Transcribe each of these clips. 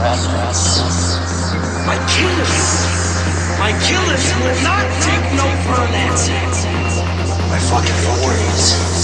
My killers, my killers will not take no for an answer. My fucking warriors.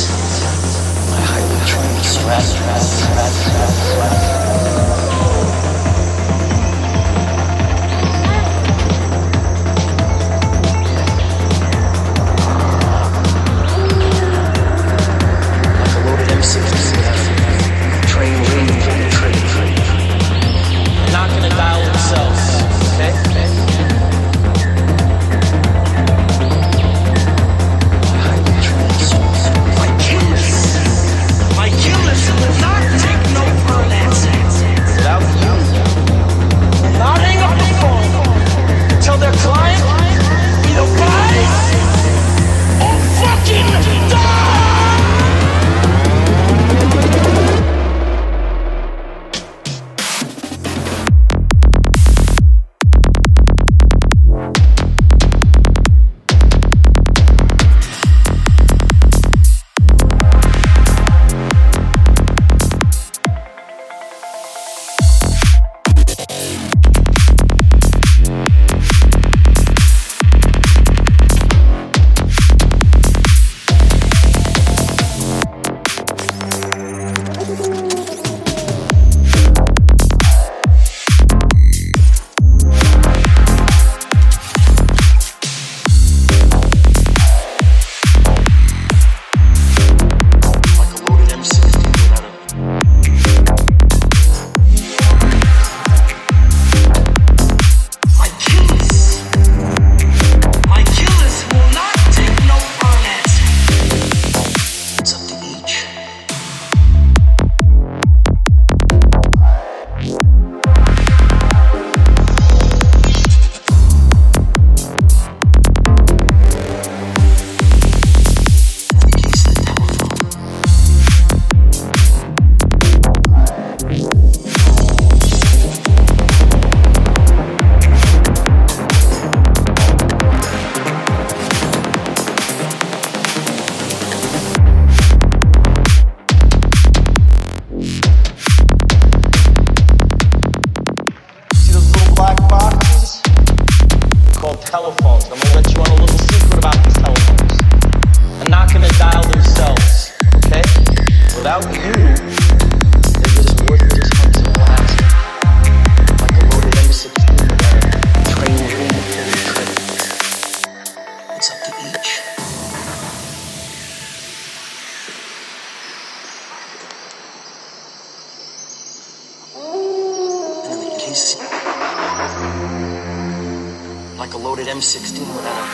like a loaded M16 without a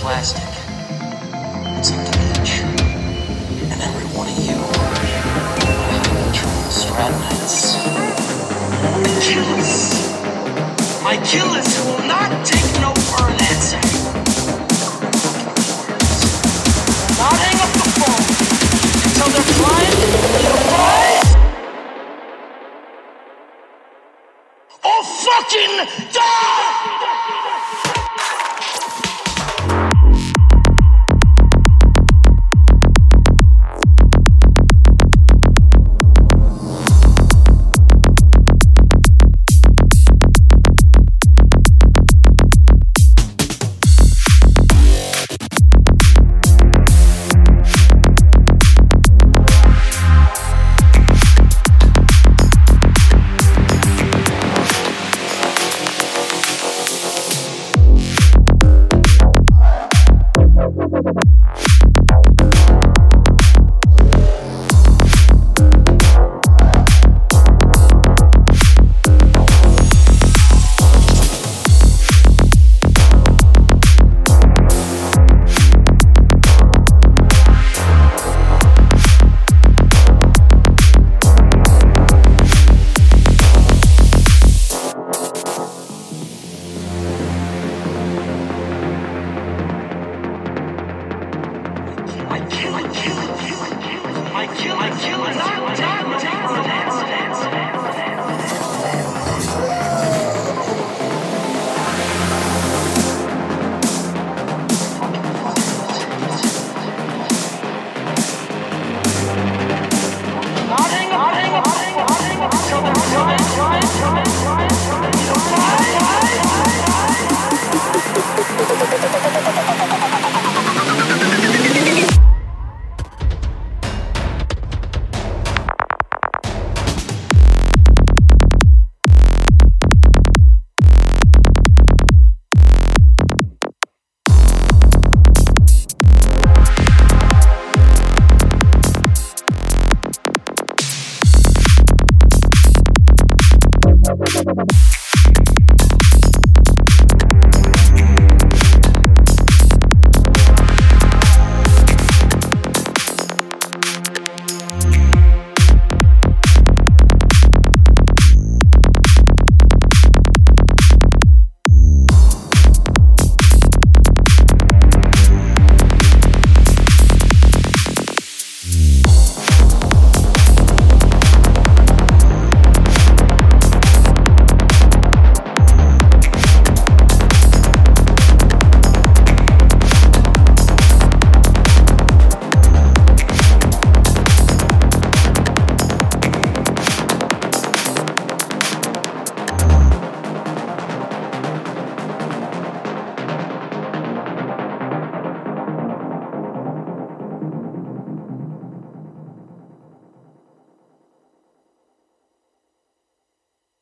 plastic. It's up to each and every one of you. Strattonites. My killers. My killers will not take no Die! 枪了，枪了，枪！